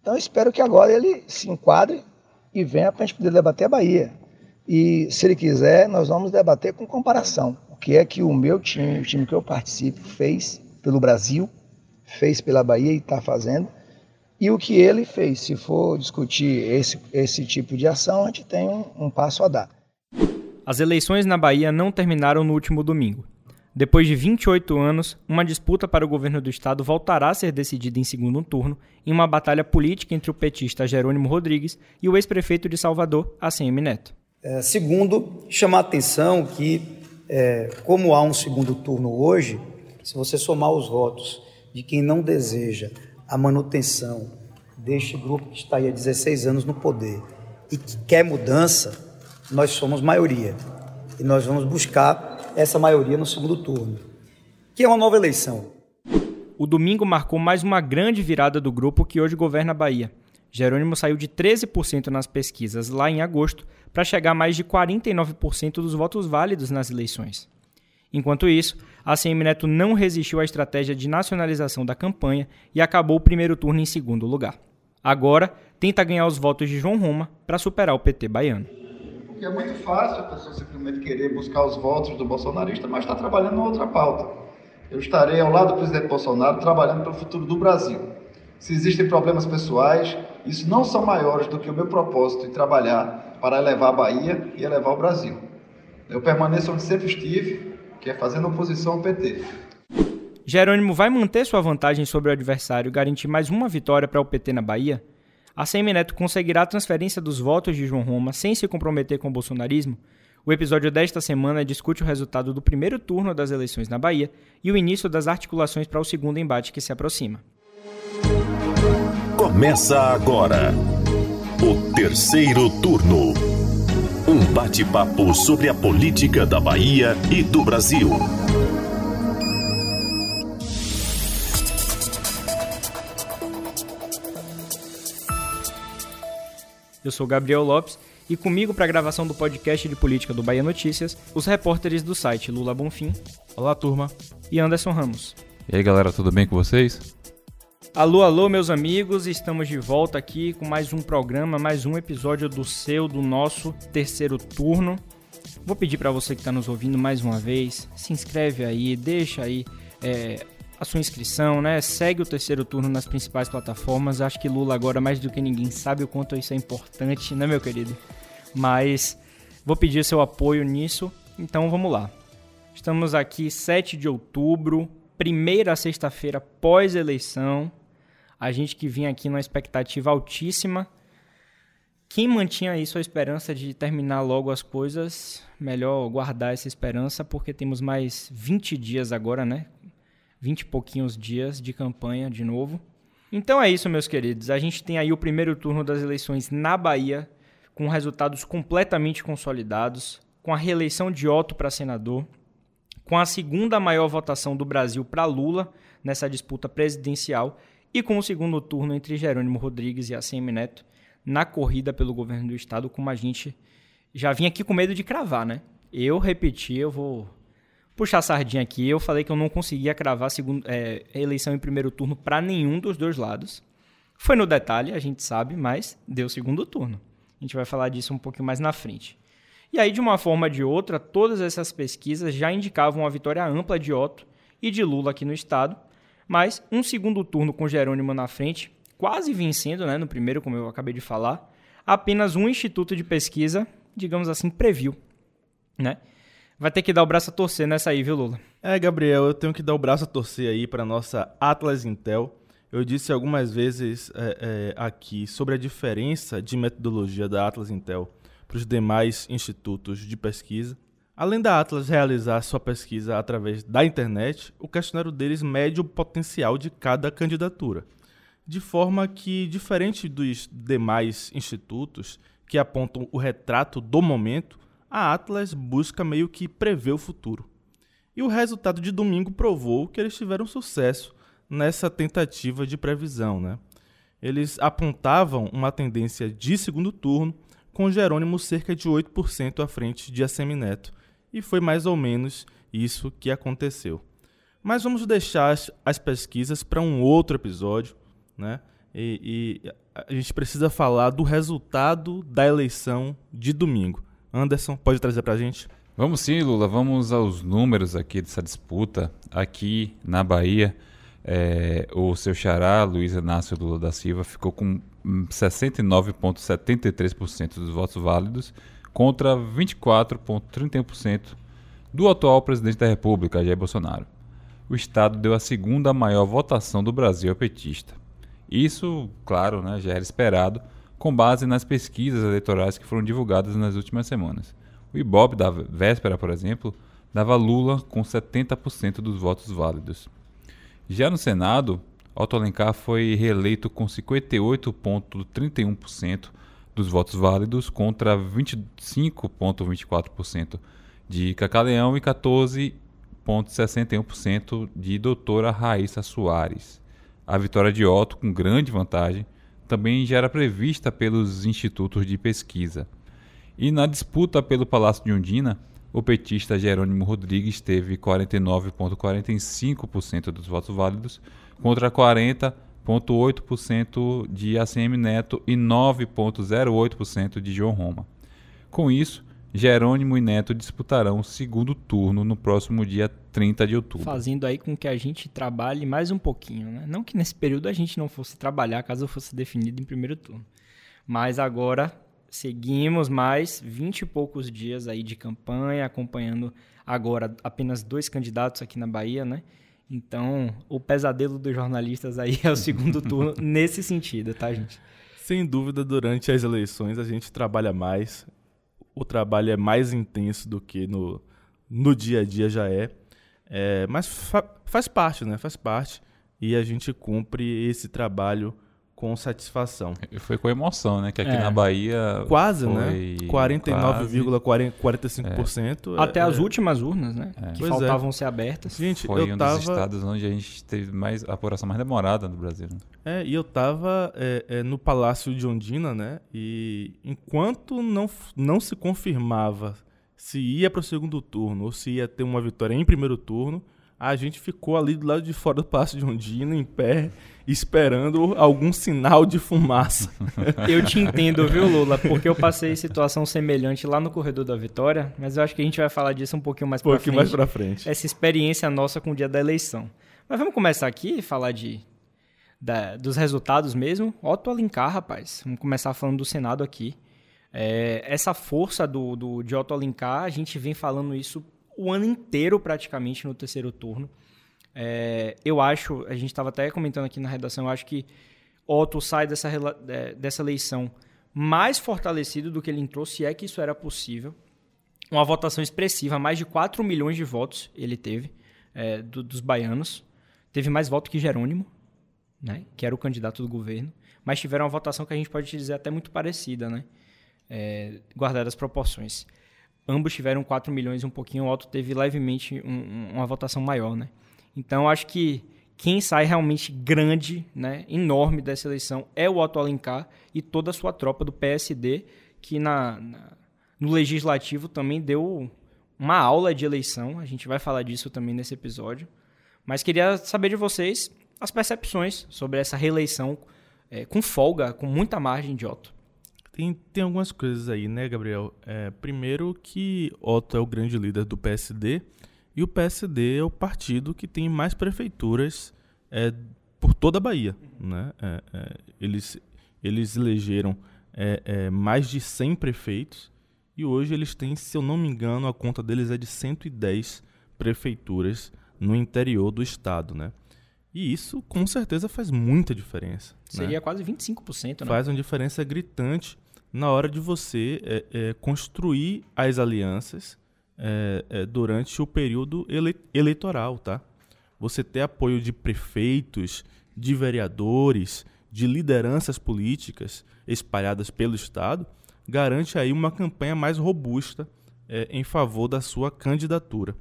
Então espero que agora ele se enquadre e venha para a gente poder debater a Bahia. E se ele quiser, nós vamos debater com comparação. O que é que o meu time, o time que eu participo, fez pelo Brasil, fez pela Bahia e está fazendo. E o que ele fez. Se for discutir esse, esse tipo de ação, a gente tem um, um passo a dar. As eleições na Bahia não terminaram no último domingo. Depois de 28 anos, uma disputa para o governo do estado voltará a ser decidida em segundo turno em uma batalha política entre o petista Jerônimo Rodrigues e o ex-prefeito de Salvador, ACM Neto. É, segundo, chamar a atenção que, é, como há um segundo turno hoje, se você somar os votos de quem não deseja a manutenção deste grupo que está aí há 16 anos no poder e que quer mudança, nós somos maioria. E nós vamos buscar essa maioria no segundo turno, que é uma nova eleição. O domingo marcou mais uma grande virada do grupo que hoje governa a Bahia. Jerônimo saiu de 13% nas pesquisas lá em agosto para chegar a mais de 49% dos votos válidos nas eleições. Enquanto isso, a CM Neto não resistiu à estratégia de nacionalização da campanha e acabou o primeiro turno em segundo lugar. Agora, tenta ganhar os votos de João Roma para superar o PT baiano. Porque é muito fácil a pessoa simplesmente querer buscar os votos do bolsonarista, mas está trabalhando em outra pauta. Eu estarei ao lado do presidente Bolsonaro trabalhando pelo futuro do Brasil. Se existem problemas pessoais, isso não são maiores do que o meu propósito em trabalhar para elevar a Bahia e elevar o Brasil. Eu permaneço onde sempre estive, que é fazendo oposição ao PT. Jerônimo vai manter sua vantagem sobre o adversário e garantir mais uma vitória para o PT na Bahia? A Semineto conseguirá a transferência dos votos de João Roma sem se comprometer com o bolsonarismo? O episódio desta semana discute o resultado do primeiro turno das eleições na Bahia e o início das articulações para o segundo embate que se aproxima. Começa agora o terceiro turno. Um bate-papo sobre a política da Bahia e do Brasil. Eu sou Gabriel Lopes e comigo para a gravação do podcast de política do Bahia Notícias, os repórteres do site Lula Bonfim. Olá, turma. E Anderson Ramos. E aí, galera, tudo bem com vocês? Alô, alô, meus amigos, estamos de volta aqui com mais um programa, mais um episódio do seu, do nosso terceiro turno. Vou pedir para você que está nos ouvindo mais uma vez, se inscreve aí, deixa aí é, a sua inscrição, né? Segue o terceiro turno nas principais plataformas. Acho que Lula agora mais do que ninguém sabe o quanto isso é importante, né, meu querido? Mas vou pedir seu apoio nisso. Então vamos lá. Estamos aqui 7 de outubro, primeira sexta-feira pós-eleição. A gente que vinha aqui numa expectativa altíssima. Quem mantinha aí sua esperança de terminar logo as coisas, melhor guardar essa esperança, porque temos mais 20 dias agora, né? 20 e pouquinhos dias de campanha de novo. Então é isso, meus queridos. A gente tem aí o primeiro turno das eleições na Bahia, com resultados completamente consolidados, com a reeleição de Otto para senador, com a segunda maior votação do Brasil para Lula nessa disputa presidencial e com o segundo turno entre Jerônimo Rodrigues e ACM Neto na corrida pelo governo do estado, como a gente já vinha aqui com medo de cravar, né? Eu repeti, eu vou puxar a sardinha aqui, eu falei que eu não conseguia cravar segundo, é, eleição em primeiro turno para nenhum dos dois lados. Foi no detalhe, a gente sabe, mas deu segundo turno. A gente vai falar disso um pouquinho mais na frente. E aí, de uma forma ou de outra, todas essas pesquisas já indicavam uma vitória ampla de Otto e de Lula aqui no estado, mas um segundo turno com Jerônimo na frente, quase vencendo né, no primeiro, como eu acabei de falar, apenas um instituto de pesquisa, digamos assim, previu. Né? Vai ter que dar o braço a torcer nessa aí, viu, Lula? É, Gabriel, eu tenho que dar o braço a torcer aí para nossa Atlas Intel. Eu disse algumas vezes é, é, aqui sobre a diferença de metodologia da Atlas Intel para os demais institutos de pesquisa. Além da Atlas realizar sua pesquisa através da internet, o questionário deles mede o potencial de cada candidatura, de forma que, diferente dos demais institutos que apontam o retrato do momento, a Atlas busca meio que prever o futuro. E o resultado de domingo provou que eles tiveram sucesso nessa tentativa de previsão. Né? Eles apontavam uma tendência de segundo turno, com Jerônimo cerca de 8% à frente de Assemineto, e foi mais ou menos isso que aconteceu. Mas vamos deixar as, pesquisas para um outro episódio. Né? E, e, a gente precisa falar do resultado da eleição de domingo. Anderson, pode trazer para a gente? Vamos sim, Lula. Vamos aos números aqui dessa disputa. Aqui na Bahia, é, o seu xará, Luiz Inácio Lula da Silva, ficou com 69,73% dos votos válidos contra 24,31% do atual presidente da República, Jair Bolsonaro. O Estado deu a segunda maior votação do Brasil a petista. Isso, claro, né, já era esperado, com base nas pesquisas eleitorais que foram divulgadas nas últimas semanas. O Ibope da véspera, por exemplo, dava Lula com 70% dos votos válidos. Já no Senado, Otto Alencar foi reeleito com 58,31% dos votos válidos contra 25,24% de Cacaleão e 14,61% de doutora Raíssa Soares. A vitória de Otto, com grande vantagem, também já era prevista pelos institutos de pesquisa. E na disputa pelo Palácio de Undina, o petista Jerônimo Rodrigues teve 49,45% dos votos válidos contra 40,8% de ACM Neto e 9,08% de João Roma. Com isso, Jerônimo e Neto disputarão o segundo turno no próximo dia 30 de outubro. Fazendo aí com que a gente trabalhe mais um pouquinho, né? Não que nesse período a gente não fosse trabalhar caso fosse definido em primeiro turno. Mas agora seguimos mais 20 e poucos dias aí de campanha, acompanhando agora apenas dois candidatos aqui na Bahia, né? Então, o pesadelo dos jornalistas aí é o segundo turno nesse sentido, tá, gente? Sem dúvida, durante as eleições a gente trabalha mais, o trabalho é mais intenso do que no, no dia a dia já é, é mas fa faz parte, né? Faz parte e a gente cumpre esse trabalho com satisfação. Foi com emoção, né? Que aqui é. na Bahia. Quase, né? 49,45%. É. Até as últimas urnas, né? É. Que pois faltavam é. ser abertas. Gente, Foi eu um tava... dos estados onde a gente teve mais a apuração mais demorada no Brasil. Né? É, e eu tava é, é, no Palácio de Ondina, né? E enquanto não, não se confirmava se ia para o segundo turno ou se ia ter uma vitória em primeiro turno, a gente ficou ali do lado de fora do Palácio de Ondina, em pé esperando algum sinal de fumaça. Eu te entendo, viu, Lula? Porque eu passei situação semelhante lá no Corredor da Vitória, mas eu acho que a gente vai falar disso um pouquinho mais um pouquinho frente. mais pra frente. Essa experiência nossa com o dia da eleição. Mas vamos começar aqui e falar de, da, dos resultados mesmo. Otto Alencar, rapaz. Vamos começar falando do Senado aqui. É, essa força do, do, de Otto Alencar, a gente vem falando isso o ano inteiro praticamente no terceiro turno. É, eu acho, a gente estava até comentando aqui na redação, eu acho que Otto sai dessa, dessa eleição mais fortalecido do que ele entrou, se é que isso era possível. Uma votação expressiva, mais de 4 milhões de votos ele teve é, do, dos baianos. Teve mais voto que Jerônimo, né, que era o candidato do governo. Mas tiveram uma votação que a gente pode dizer até muito parecida, né, é, guardadas as proporções. Ambos tiveram 4 milhões um pouquinho, o Otto teve levemente um, uma votação maior, né? Então, acho que quem sai realmente grande, né, enorme dessa eleição é o Otto Alencar e toda a sua tropa do PSD, que na, na, no legislativo também deu uma aula de eleição. A gente vai falar disso também nesse episódio. Mas queria saber de vocês as percepções sobre essa reeleição é, com folga, com muita margem de Otto. Tem, tem algumas coisas aí, né, Gabriel? É, primeiro que Otto é o grande líder do PSD e o PSD é o partido que tem mais prefeituras é, por toda a Bahia. Né? É, é, eles, eles elegeram é, é, mais de 100 prefeitos e hoje eles têm, se eu não me engano, a conta deles é de 110 prefeituras no interior do estado. Né? E isso, com certeza, faz muita diferença. Né? Seria né? quase 25%. Né? Faz uma diferença gritante na hora de você é, construir as alianças é, é, durante o período ele eleitoral, tá? Você ter apoio de prefeitos, de vereadores, de lideranças políticas espalhadas pelo Estado, garante aí uma campanha mais robusta é, em favor da sua candidatura.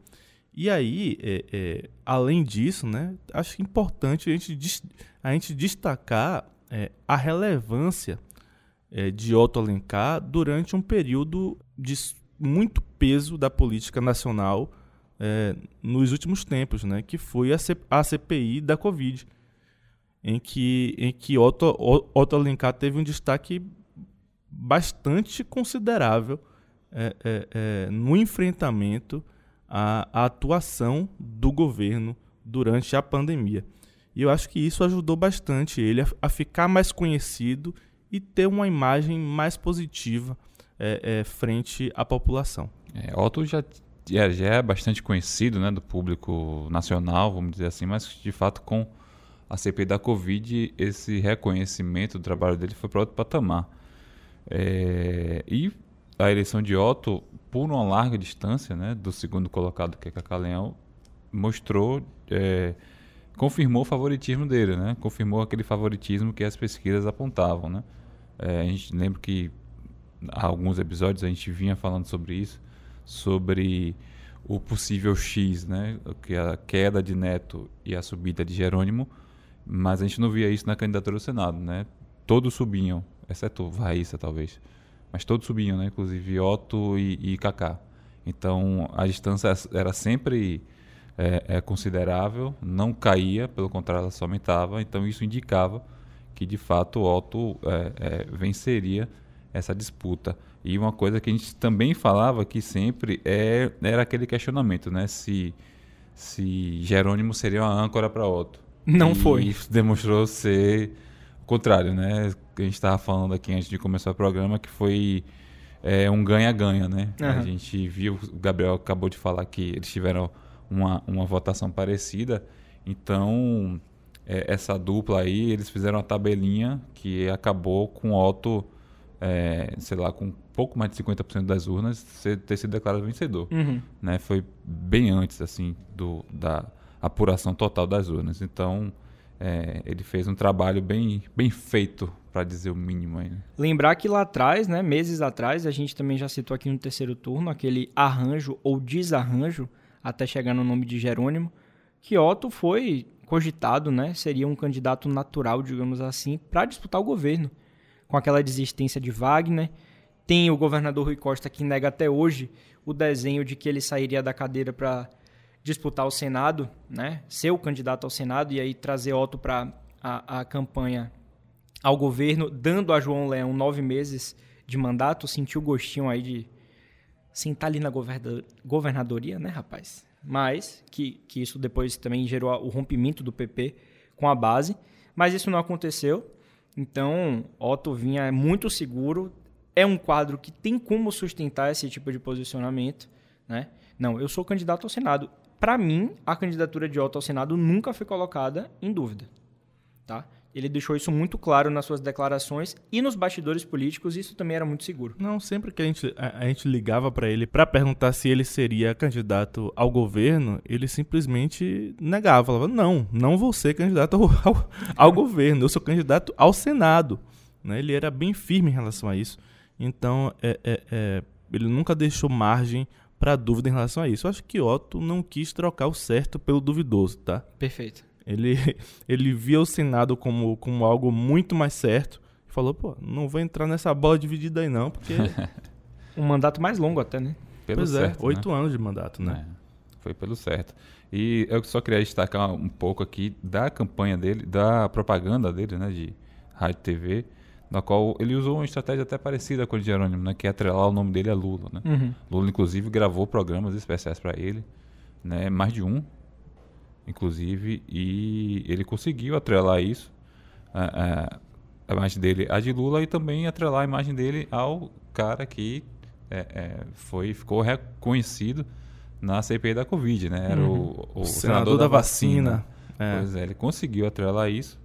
E aí, é, é, além disso, né, acho importante a gente, a gente destacar é, a relevância de Otto Alencar durante um período de muito peso da política nacional é, nos últimos tempos, né, que foi a, C a CPI da Covid. em que, em que Otto, Otto Alencar teve um destaque bastante considerável é, é, no enfrentamento à, à, atuação do governo durante a pandemia. E eu acho que isso ajudou bastante ele a, a ficar mais conhecido e ter uma imagem mais positiva é, é, frente à população. É, Otto já, já, já é bastante conhecido né, do público nacional, vamos dizer assim, mas de fato com a CPI da Covid, esse reconhecimento do trabalho dele foi para outro patamar. É, e a eleição de Otto, por uma larga distância né, do segundo colocado, que é Cacá mostrou, é, confirmou o favoritismo dele, né? confirmou aquele favoritismo que as pesquisas apontavam. Né? É, a gente lembra que há alguns episódios a gente vinha falando sobre isso, sobre o possível X, né? que é a queda de Neto e a subida de Jerônimo, mas a gente não via isso na candidatura ao Senado. Né? Todos subiam, exceto Raíssa, talvez. Mas todos subiam, né? inclusive Otto e, e Kaká. Então a distância era sempre é, é, considerável, não caía, pelo contrário, ela só aumentava. Então isso indicava que de fato Otto é, é, venceria essa disputa. E uma coisa que a gente também falava que sempre é, era aquele questionamento, né? Se, se Jerônimo seria uma âncora para Otto. Não e foi. Isso demonstrou ser o contrário, né? A gente estava falando aqui antes de começar o programa que foi é, um ganha-ganha, né? Uhum. A gente viu, o Gabriel acabou de falar que eles tiveram uma, uma votação parecida. Então, é, essa dupla aí, eles fizeram uma tabelinha que acabou com Otto é, sei lá, com pouco mais de 50% das urnas, ter sido declarado vencedor. Uhum. Né? Foi bem antes assim do, da apuração total das urnas. Então, é, ele fez um trabalho bem, bem feito, para dizer o mínimo. Aí, né? Lembrar que lá atrás, né, meses atrás, a gente também já citou aqui no terceiro turno aquele arranjo ou desarranjo, até chegar no nome de Jerônimo, que Otto foi cogitado, né, seria um candidato natural, digamos assim, para disputar o governo com aquela desistência de Wagner. Tem o governador Rui Costa que nega até hoje o desenho de que ele sairia da cadeira para disputar o Senado, né? ser o candidato ao Senado e aí trazer Otto para a, a campanha ao governo, dando a João Leão nove meses de mandato. Sentiu gostinho aí de sentar ali na governadoria, né, rapaz? Mas que, que isso depois também gerou o rompimento do PP com a base. Mas isso não aconteceu. Então, Otto Vinha é muito seguro, é um quadro que tem como sustentar esse tipo de posicionamento, né? Não, eu sou candidato ao Senado. Para mim, a candidatura de Otto ao Senado nunca foi colocada em dúvida, tá? Ele deixou isso muito claro nas suas declarações e nos bastidores políticos, isso também era muito seguro. Não, sempre que a gente, a, a gente ligava para ele para perguntar se ele seria candidato ao governo, ele simplesmente negava, falava: "Não, não vou ser candidato ao, ao, ao governo, eu sou candidato ao Senado". Né? Ele era bem firme em relação a isso. Então, é, é, é, ele nunca deixou margem para dúvida em relação a isso. Eu acho que Otto não quis trocar o certo pelo duvidoso, tá? Perfeito. Ele, ele via o Senado como, como algo muito mais certo e falou, pô, não vou entrar nessa bola dividida aí não, porque... um mandato mais longo até, né? Pelo pois é, certo, é, oito né? anos de mandato, né? É, foi pelo certo. E eu só queria destacar um pouco aqui da campanha dele, da propaganda dele, né, de rádio e TV, na qual ele usou uma estratégia até parecida com o de Jerônimo, né, que é atrelar o nome dele a Lula, né? Uhum. Lula, inclusive, gravou programas especiais para ele, né, mais de um, inclusive, e ele conseguiu atrelar isso, a, a, a imagem dele a de Lula e também atrelar a imagem dele ao cara que é, é, foi, ficou reconhecido na CPI da Covid, né? Era uhum. o, o, o, senador, senador da, da, vacina. vacina. É. Pois é, ele conseguiu atrelar isso.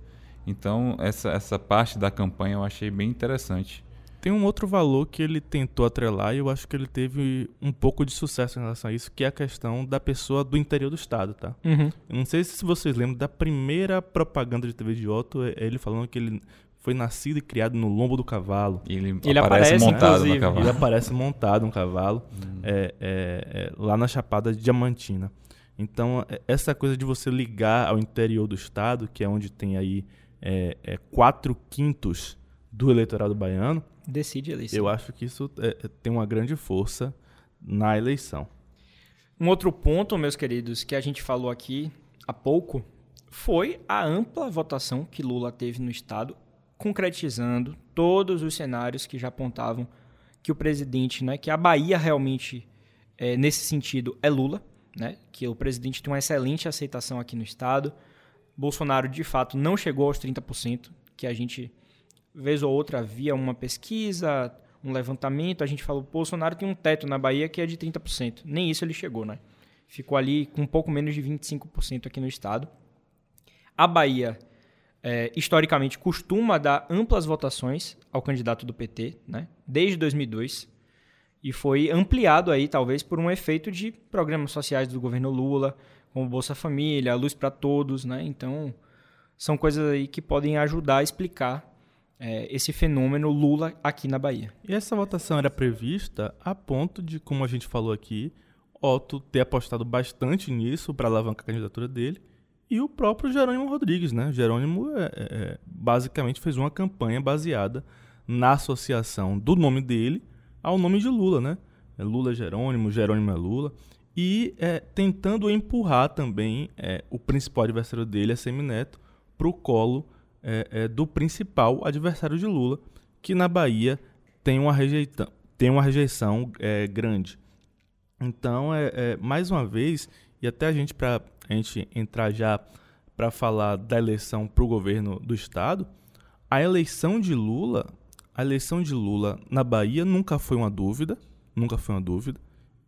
Então, essa, essa parte da campanha eu achei bem interessante. Tem um outro valor que ele tentou atrelar e eu acho que ele teve um pouco de sucesso em relação a isso, que é a questão da pessoa do interior do estado, tá? Uhum. Eu não sei se vocês lembram da primeira propaganda de TV de Otto, é ele falando que ele foi nascido e criado no lombo do cavalo. E ele, ele aparece, aparece montado no cavalo. Ele aparece montado no cavalo hum. é, é, é, lá na Chapada Diamantina. Então, é, essa coisa de você ligar ao interior do estado, que é onde tem aí é, é, quatro quintos do eleitorado baiano, decide a eleição. Eu acho que isso é, é, tem uma grande força na eleição. Um outro ponto, meus queridos, que a gente falou aqui há pouco, foi a ampla votação que Lula teve no Estado, concretizando todos os cenários que já apontavam que o presidente, né, que a Bahia realmente, é, nesse sentido, é Lula, né, que o presidente tem uma excelente aceitação aqui no Estado. Bolsonaro, de fato, não chegou aos 30%, que a gente, vez ou outra, via uma pesquisa, um levantamento, a gente falou, Bolsonaro tem um teto na Bahia que é de 30%. Nem isso ele chegou, né? Ficou ali com um pouco menos de 25% aqui no Estado. A Bahia, é, historicamente, costuma dar amplas votações ao candidato do PT, né? desde 2002, e foi ampliado aí, talvez, por um efeito de programas sociais do governo Lula, como Bolsa Família, Luz para Todos, né? Então, são coisas aí que podem ajudar a explicar é, esse fenômeno Lula aqui na Bahia. E essa votação era prevista a ponto de, como a gente falou aqui, Otto ter apostado bastante nisso para alavancar a candidatura dele e o próprio Jerônimo Rodrigues, né? Jerônimo é, é, é, basicamente fez uma campanha baseada na associação do nome dele ao nome de Lula, né? É Lula é Jerônimo, Jerônimo é Lula. E é, tentando empurrar também é, o principal adversário dele, a Semineto, para o colo é, do principal adversário de Lula, que na Bahia tem uma, rejeitão, tem uma rejeição grande. Então, é, mais uma vez, e até a gente, para a gente entrar já para falar da eleição para o governo do estado, a eleição de Lula, a eleição de Lula na Bahia nunca foi uma dúvida, nunca foi uma dúvida,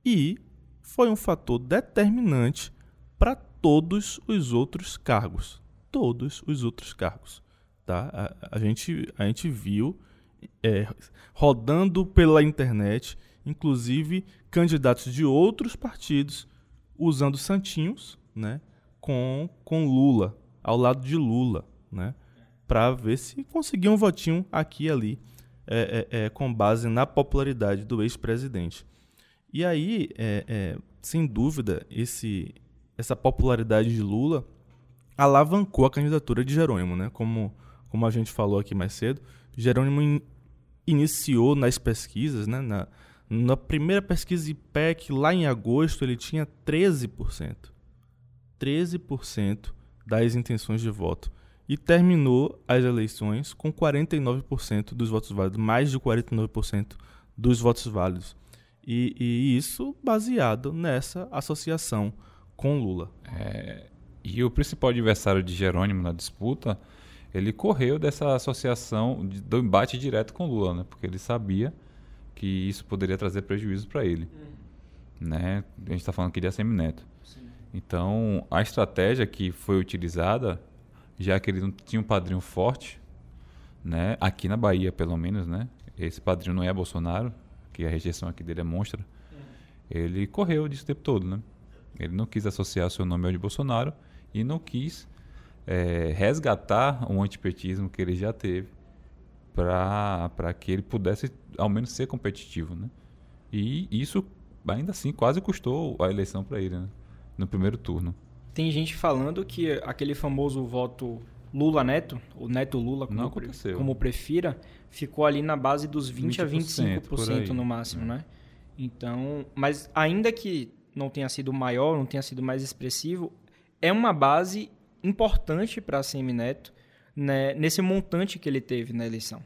e foi um fator determinante para todos os outros cargos, todos os outros cargos, tá? A, a gente a gente viu é, rodando pela internet, inclusive candidatos de outros partidos usando santinhos, né, com, com Lula, ao lado de Lula, né, para ver se conseguia um votinho aqui e ali, é, é, é, com base na popularidade do ex-presidente. E aí, é, é, sem dúvida, esse, essa popularidade de Lula alavancou a candidatura de Jerônimo, né? Como, como a gente falou aqui mais cedo, Jerônimo in, iniciou nas pesquisas, né? Na, na primeira pesquisa IPEC, lá em agosto, ele tinha 13%. 13% das intenções de voto. E terminou as eleições com 49% dos votos válidos, mais de 49% dos votos válidos. E, e, isso baseado nessa associação com Lula. É, e o principal adversário de Jerônimo na disputa, ele correu dessa associação, do embate direto com Lula, né? porque ele sabia que isso poderia trazer prejuízo para ele. Uhum. Né? A gente está falando aqui de ACM Neto. Sim. Então, a estratégia que foi utilizada, já que ele não tinha um padrinho forte, né? aqui na Bahia pelo menos, né? esse padrinho não é Bolsonaro, que a rejeição aqui dele é monstra, uhum. ele correu disso o tempo todo. Né? Ele não quis associar seu nome ao de Bolsonaro e não quis é, resgatar um antipetismo que ele já teve para que ele pudesse ao menos ser competitivo, né? E isso ainda assim quase custou a eleição para ele, né? No primeiro turno. Tem gente falando que aquele famoso voto Lula Neto, o Neto Lula, como, como prefira, ficou ali na base dos 20 a 25% no máximo, é. né? Então, mas ainda que não tenha sido maior, não tenha sido mais expressivo, é uma base importante para Semineto né, nesse montante que ele teve na eleição.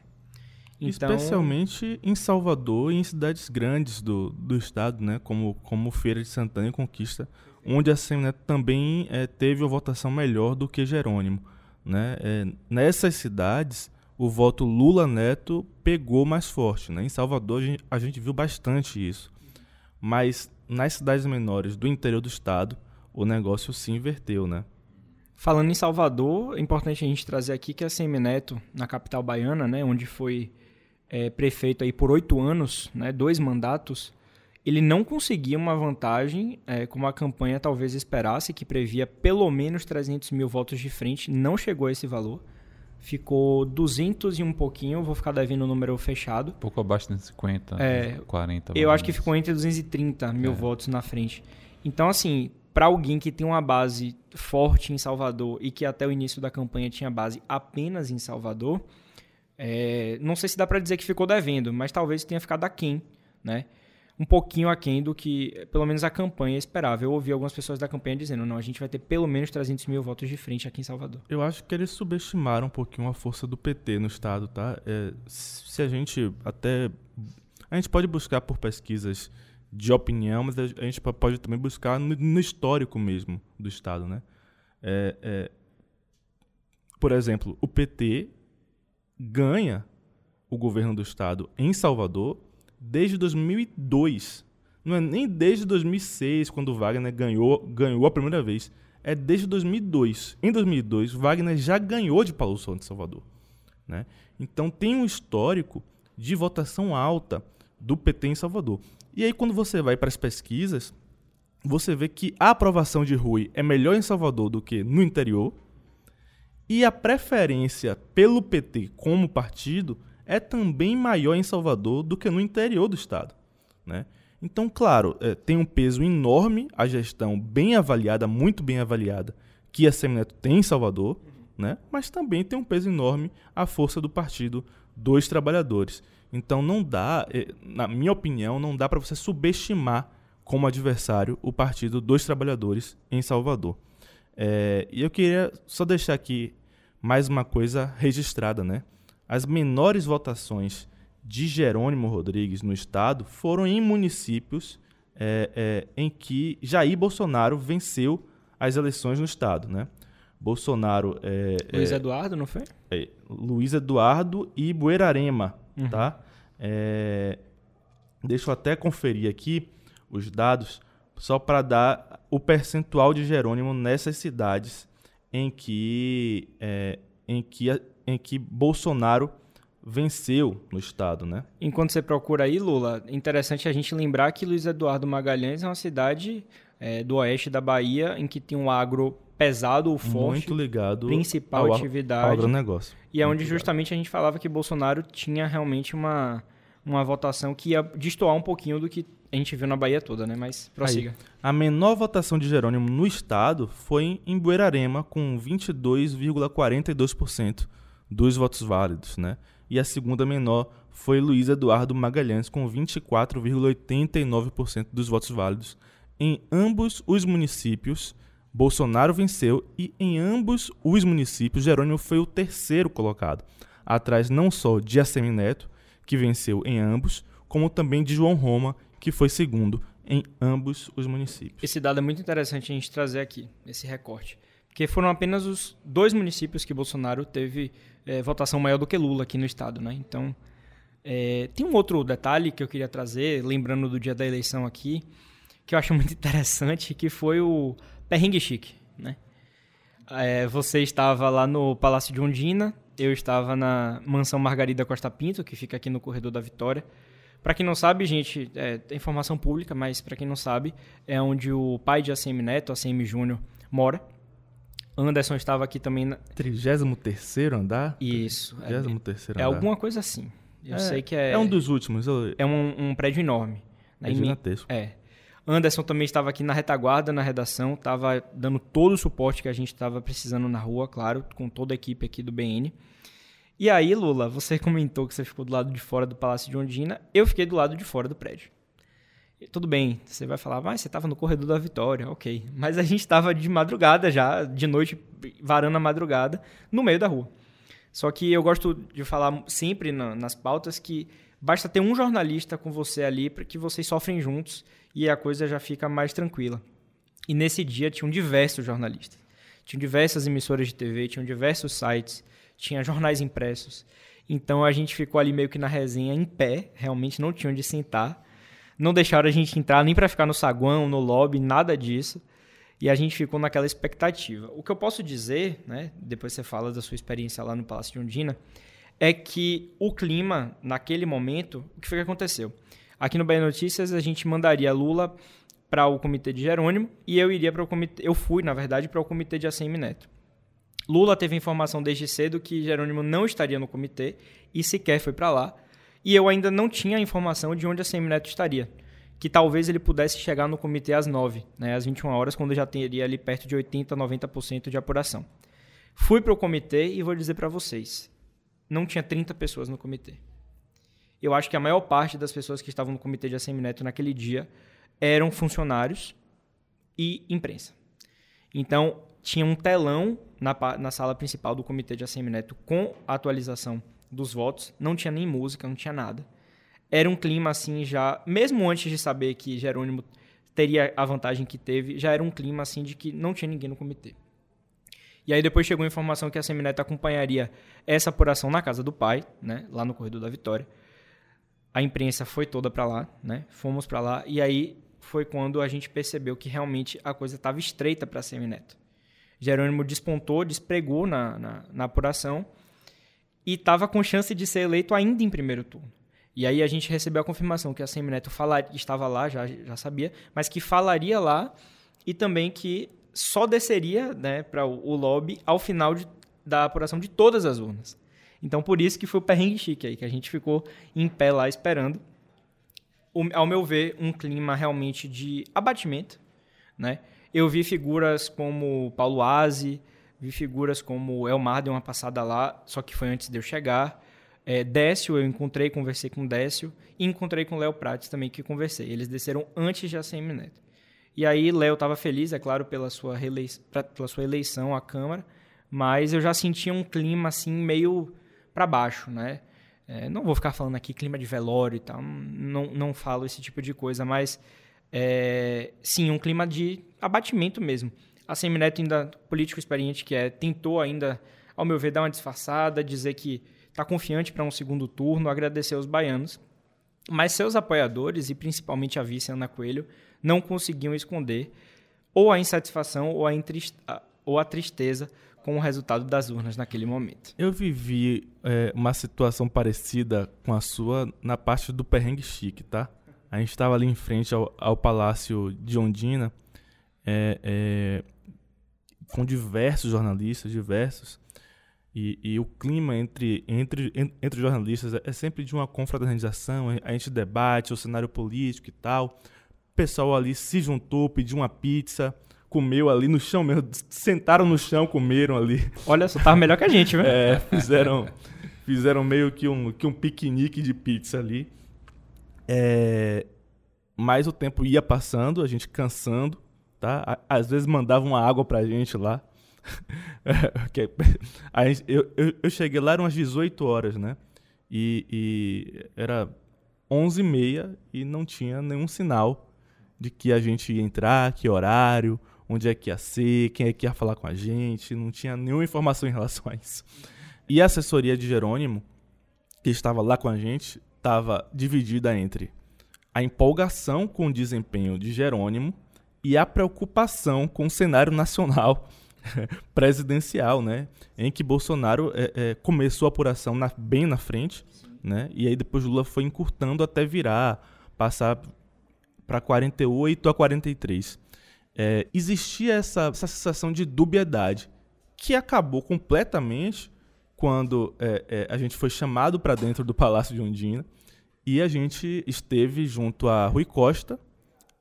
Então... Especialmente em Salvador e em cidades grandes do, do estado, né, como, como Feira de Santana e Conquista, onde a Semineto também é, teve uma votação melhor do que Jerônimo. Né? É, nessas cidades, o voto Lula-Neto pegou mais forte. Né? Em Salvador, a gente, a gente viu bastante isso. Mas nas cidades menores do interior do estado, o negócio se inverteu, né? Falando em Salvador, é importante a gente trazer aqui que a Semineto, na capital baiana, né, onde foi é, prefeito aí por oito anos, né, dois mandatos, ele não conseguia uma vantagem é, como a campanha talvez esperasse, que previa pelo menos 300 mil votos de frente, não chegou a esse valor. Ficou 200 e um pouquinho, vou ficar devendo o número fechado. Pouco abaixo de 50, é, 40. Eu acho que ficou entre 230 mil é. votos na frente. Então, assim, para alguém que tem uma base forte em Salvador e que até o início da campanha tinha base apenas em Salvador, é, não sei se dá para dizer que ficou devendo, mas talvez tenha ficado aquém, né? um pouquinho aquém do que, pelo menos, a campanha esperava. Eu ouvi algumas pessoas da campanha dizendo, não, a gente vai ter pelo menos 300 mil votos de frente aqui em Salvador. Eu acho que eles subestimaram um pouquinho a força do PT no Estado, tá? É, se a gente até... A gente pode buscar por pesquisas de opinião, mas a gente pode também buscar no, no histórico mesmo do Estado, né? É, é, por exemplo, o PT ganha o governo do Estado em Salvador desde 2002. Não é nem desde 2006, quando Wagner ganhou, ganhou a primeira vez. É desde 2002. Em 2002, Wagner já ganhou de Paulo Souza de Salvador. Né? Então tem um histórico de votação alta do PT em Salvador. E aí, quando você vai para as pesquisas, você vê que a aprovação de Rui é melhor em Salvador do que no interior. E a preferência pelo PT como partido é também maior em Salvador do que no interior do estado. Né? Então, claro, é, tem um peso enorme a gestão bem avaliada, muito bem avaliada, que a Semineto tem em Salvador, né? mas também tem um peso enorme a força do Partido dos Trabalhadores. Então, não dá, é, na minha opinião, não dá para você subestimar como adversário o Partido dos Trabalhadores em Salvador. É, e eu queria só deixar aqui mais uma coisa registrada, né? As menores votações de Jerônimo Rodrigues no estado foram em municípios é, é, em que Jair Bolsonaro venceu as eleições no estado, né? Bolsonaro. É, Luiz Eduardo, não foi? Luiz Eduardo e Buerarema, uhum. tá? É, deixa eu até conferir aqui os dados, só para dar o percentual de Jerônimo nessas cidades em que, é, em que em que Bolsonaro venceu no estado, né? Enquanto você procura aí, Lula, interessante a gente lembrar que Luiz Eduardo Magalhães é uma cidade é, do oeste da Bahia em que tem um agro pesado ou forte, muito ligado principal ao, atividade, ao agronegócio. E é onde justamente a gente falava que Bolsonaro tinha realmente uma uma votação que ia destoar um pouquinho do que a gente viu na Bahia toda, né? Mas prossiga. Aí, a menor votação de Jerônimo no estado foi em Buerarema, com 22,42% dos votos válidos, né? E a segunda menor foi Luiz Eduardo Magalhães, com 24,89% dos votos válidos. Em ambos os municípios, Bolsonaro venceu e em ambos os municípios, Jerônimo foi o terceiro colocado, atrás não só de Assemineto, que venceu em ambos, como também de João Roma, que foi segundo em ambos os municípios. Esse dado é muito interessante a gente trazer aqui, esse recorte. Porque foram apenas os dois municípios que Bolsonaro teve é, votação maior do que Lula aqui no estado, né? Então, é, tem um outro detalhe que eu queria trazer, lembrando do dia da eleição aqui, que eu acho muito interessante, que foi o perrengue chique, né? É, você estava lá no Palácio de Ondina, eu estava na Mansão Margarida Costa Pinto, que fica aqui no Corredor da Vitória. Para quem não sabe, gente, é, é informação pública, mas para quem não sabe, é onde o pai de ACM Neto, ACM Júnior, mora. Anderson estava aqui também. Na... 33 andar? Isso. 33 é, andar. É alguma coisa assim. Eu é, sei que é. É um dos últimos. Eu... É um, um, prédio enorme. É gigantesco. É. Anderson também estava aqui na retaguarda, na redação, estava dando todo o suporte que a gente estava precisando na rua, claro, com toda a equipe aqui do BN. E aí, Lula, você comentou que você ficou do lado de fora do Palácio de Ondina, eu fiquei do lado de fora do prédio. Tudo bem, você vai falar, mas você estava no corredor da Vitória, ok. Mas a gente estava de madrugada já, de noite, varando a madrugada, no meio da rua. Só que eu gosto de falar sempre na, nas pautas que basta ter um jornalista com você ali para que vocês sofrem juntos e a coisa já fica mais tranquila. E nesse dia tinham diversos jornalistas. Tinham diversas emissoras de TV, tinham diversos sites, tinha jornais impressos. Então a gente ficou ali meio que na resenha em pé, realmente não tinha onde sentar não deixaram a gente entrar nem para ficar no saguão, no lobby, nada disso. E a gente ficou naquela expectativa. O que eu posso dizer, né, depois você fala da sua experiência lá no Palácio de Undina, é que o clima, naquele momento, o que foi que aconteceu? Aqui no Bahia Notícias, a gente mandaria Lula para o comitê de Jerônimo e eu iria para o comitê, eu fui, na verdade, para o comitê de ACM Neto. Lula teve informação desde cedo que Jerônimo não estaria no comitê e sequer foi para lá e eu ainda não tinha a informação de onde a Semineto estaria. Que talvez ele pudesse chegar no comitê às 9, né, às 21 horas, quando já teria ali perto de 80, 90% de apuração. Fui para o comitê e vou dizer para vocês: não tinha 30 pessoas no comitê. Eu acho que a maior parte das pessoas que estavam no comitê de Assemineto naquele dia eram funcionários e imprensa. Então, tinha um telão na, na sala principal do comitê de Assemineto com a atualização dos votos, não tinha nem música, não tinha nada. Era um clima assim já, mesmo antes de saber que Jerônimo teria a vantagem que teve, já era um clima assim de que não tinha ninguém no comitê. E aí depois chegou a informação que a Semineto acompanharia essa apuração na casa do pai, né, lá no corredor da Vitória. A imprensa foi toda para lá, né? Fomos para lá e aí foi quando a gente percebeu que realmente a coisa estava estreita para Semineto. Jerônimo despontou, despregou na, na, na apuração e estava com chance de ser eleito ainda em primeiro turno. E aí a gente recebeu a confirmação que a Semineto falar, estava lá, já, já sabia, mas que falaria lá e também que só desceria né, para o, o, lobby ao final de, da apuração de todas as urnas. Então por isso que foi o perrengue chique aí, que a gente ficou em pé lá esperando. O, ao meu ver, um clima realmente de abatimento. Né? Eu vi figuras como Paulo Aze, vi figuras como Elmar deu uma passada lá, só que foi antes de eu chegar. É, Décio, eu encontrei, conversei com Décio, e encontrei com Léo Prates também, que conversei. Eles desceram antes de ACM Neto. E aí, Léo estava feliz, é claro, pela sua, pela sua eleição à Câmara, mas eu já sentia um clima, assim, meio para baixo, né? É, não vou ficar falando aqui clima de velório e tal, não, não falo esse tipo de coisa, mas é, sim, um clima de abatimento mesmo. A Semineto, ainda político experiente que é, tentou ainda, ao meu ver, dar uma disfarçada, dizer que está confiante para um segundo turno, agradecer aos baianos. Mas seus apoiadores, e principalmente a vice Ana Coelho, não conseguiam esconder ou a insatisfação ou a, ou a tristeza com o resultado das urnas naquele momento. Eu vivi é, uma situação parecida com a sua na parte do perrengue chique, tá? A gente estava ali em frente ao, ao Palácio de Ondina, é, é, com diversos jornalistas, diversos, e, e, o clima entre, entre, entre os jornalistas é sempre de uma confraternização, a gente debate o cenário político e tal. O pessoal ali se juntou, pediu uma pizza, comeu ali no chão mesmo, sentaram no chão, comeram ali. Olha só, tava melhor que a gente, né? É, fizeram, fizeram meio que um, que um piquenique de pizza ali. É, mas o tempo ia passando, a gente cansando, tá? Às vezes mandavam uma água pra gente lá. eu, eu, eu, cheguei lá, eram umas 18 horas, né? E, e era 11 e meia e não tinha nenhum sinal de que a gente ia entrar, que horário, onde é que ia ser, quem é que ia falar com a gente, não tinha nenhuma informação em relação a isso. E a assessoria de Jerônimo, que estava lá com a gente, estava dividida entre a empolgação com o desempenho de Jerônimo e a preocupação com o cenário nacional presidencial, né? Em que Bolsonaro é, é, começou a apuração na, bem na frente, né? E aí depois Lula foi encurtando até virar, passar para 48 a 43. É, existia essa, essa sensação de dubiedade que acabou completamente quando é, é, a gente foi chamado para dentro do Palácio de Ondina e a gente esteve junto a Rui Costa,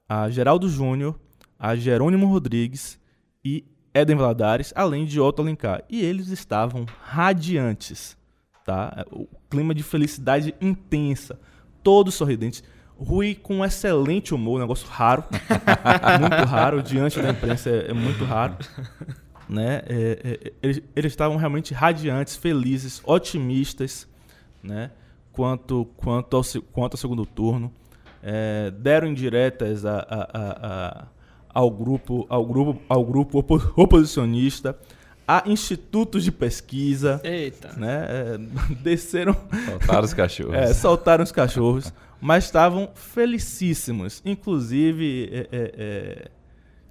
a Geraldo Júnior, a Jerônimo Rodrigues e Eden Valadares, além de Otto Alencar. E eles estavam radiantes, tá? O clima de felicidade intensa, todos sorridentes. Rui com um excelente humor, um negócio raro, muito raro, diante da imprensa é, é muito raro. Né? É, é, eles, eles estavam realmente radiantes, felizes, otimistas, né? quanto, quanto, ao, quanto ao segundo turno. É, deram indiretas a, a, a, ao grupo, ao grupo, ao grupo oposicionista, a institutos de pesquisa. Eita. Né, é, desceram. Soltaram os cachorros. É, soltaram os cachorros, mas estavam felicíssimos. Inclusive, é, é, é,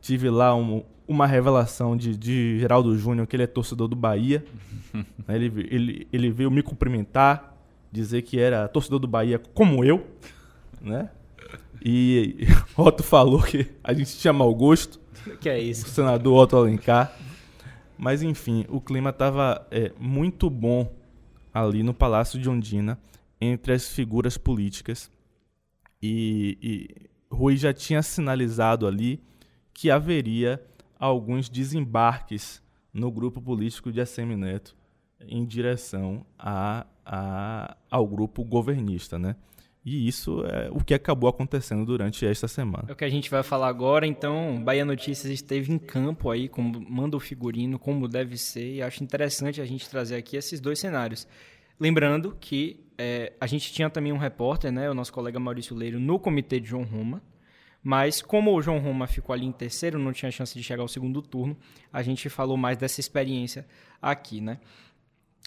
tive lá um, uma revelação de, de Geraldo Júnior, que ele é torcedor do Bahia. ele, ele, ele veio me cumprimentar, dizer que era torcedor do Bahia como eu, né? E Otto falou que a gente tinha mau gosto. Que é isso? O senador Otto Alencar. Mas enfim, o clima estava é, muito bom ali no Palácio de Ondina, entre as figuras políticas. E, e Rui já tinha sinalizado ali que haveria alguns desembarques no grupo político de ACM Neto em direção a a, ao grupo governista, né? E isso é o que acabou acontecendo durante esta semana. É o que a gente vai falar agora. Então, Bahia Notícias esteve em campo aí, como manda o figurino, como deve ser. E acho interessante a gente trazer aqui esses dois cenários. Lembrando que é, a gente tinha também um repórter, né, o nosso colega Maurício Leiro, no comitê de João Roma. Mas como o João Roma ficou ali em terceiro, não tinha chance de chegar ao segundo turno, a gente falou mais dessa experiência aqui, né?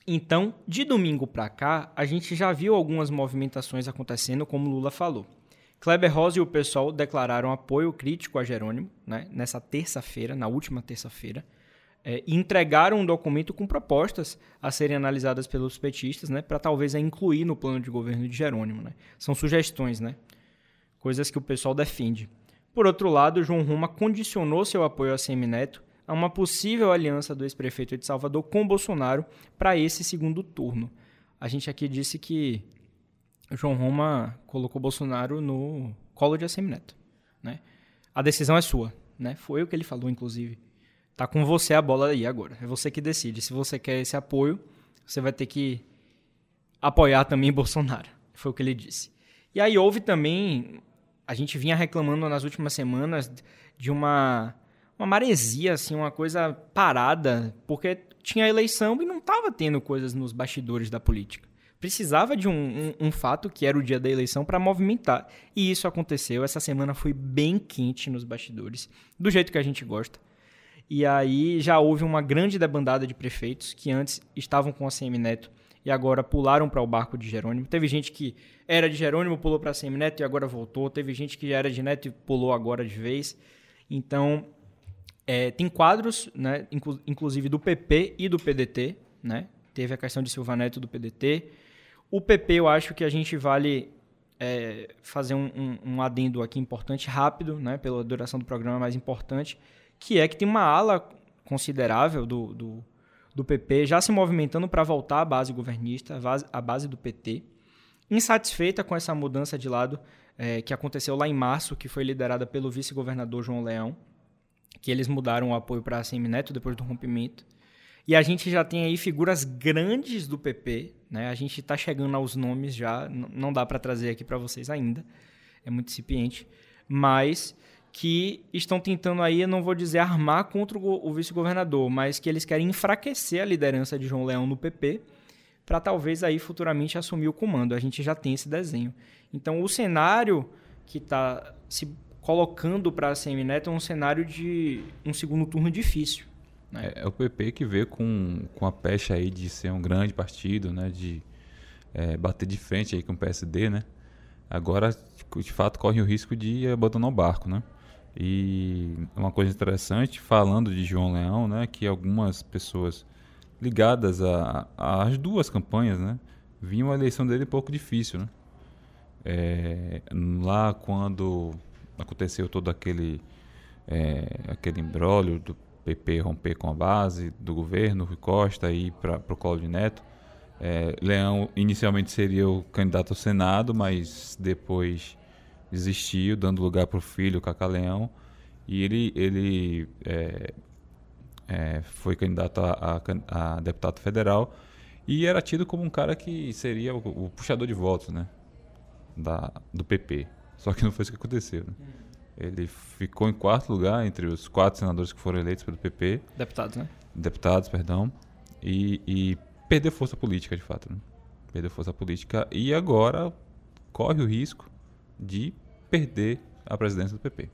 Então, de domingo para cá, a gente já viu algumas movimentações acontecendo, como Lula falou. Kleber Rosa e o pessoal declararam apoio crítico a Jerônimo, né, nessa terça-feira, na última terça-feira, é, entregaram um documento com propostas a serem analisadas pelos petistas, né, para talvez incluir no plano de governo de Jerônimo. Né. São sugestões, né, coisas que o pessoal defende. Por outro lado, João Roma condicionou seu apoio a Semineto a uma possível aliança do ex-prefeito de Salvador com Bolsonaro para esse segundo turno. A gente aqui disse que João Roma colocou Bolsonaro no colo de Assemineto. Né? A decisão é sua. Né? Foi o que ele falou, inclusive. Tá com você a bola aí agora. É você que decide. Se você quer esse apoio, você vai ter que apoiar também Bolsonaro. Foi o que ele disse. E aí houve também. A gente vinha reclamando nas últimas semanas de uma uma maresia, assim, uma coisa parada, porque tinha eleição e não estava tendo coisas nos bastidores da política. Precisava de um, um, um fato, que era o dia da eleição, para movimentar. E isso aconteceu. Essa semana foi bem quente nos bastidores, do jeito que a gente gosta. E aí já houve uma grande debandada de prefeitos que antes estavam com a CM Neto e agora pularam para o barco de Jerônimo. Teve gente que era de Jerônimo, pulou para a CM Neto e agora voltou. Teve gente que era de Neto e pulou agora de vez. Então, é, tem quadros, né, inclu inclusive do PP e do PDT, né? Teve a questão de Silva Neto do PDT. O PP, eu acho que a gente vale é, fazer um, um, um, adendo aqui importante, rápido, né, pela duração do programa mais importante, que é que tem uma ala considerável do, do, do PP já se movimentando para voltar à base governista, à base do PT, insatisfeita com essa mudança de lado é, que aconteceu lá em março, que foi liderada pelo vice-governador João Leão, que eles mudaram o apoio para a Semineto depois do rompimento. E a gente já tem aí figuras grandes do PP, né? A gente está chegando aos nomes já, não dá para trazer aqui para vocês ainda, é muito incipiente, mas que estão tentando aí, não vou dizer armar contra o vice-governador, mas que eles querem enfraquecer a liderança de João Leão no PP para talvez aí futuramente assumir o comando. A gente já tem esse desenho. Então o cenário que está se colocando para a Semineto um cenário de um segundo turno difícil. Né? É, é, o PP que vê com, com a pecha aí de ser um grande partido, né? de é, bater de frente aí com o PSD, né? agora de fato corre o risco de abandonar o barco. Né? E uma coisa interessante, falando de João Leão, né, que algumas pessoas ligadas às duas campanhas, né, viam a eleição dele um pouco difícil. Né? É, lá quando aconteceu todo aquele é, aquele embrólio do PP romper com a base do governo, Rui Costa ir para o colo de Neto. É, Leão inicialmente seria o candidato ao Senado, mas depois desistiu, dando lugar para o filho, Cacá Leão, e ele, ele é, é, foi candidato a, a, a, deputado federal e era tido como um cara que seria o, o puxador de votos né, da, do PP. Só que não foi isso que aconteceu. Né? Ele ficou em quarto lugar entre os quatro senadores que foram eleitos pelo PP. Deputados, né? Deputados, perdão. E, e perdeu força política, de fato. Né? Perdeu força política e agora corre o risco de perder a presidência do PP.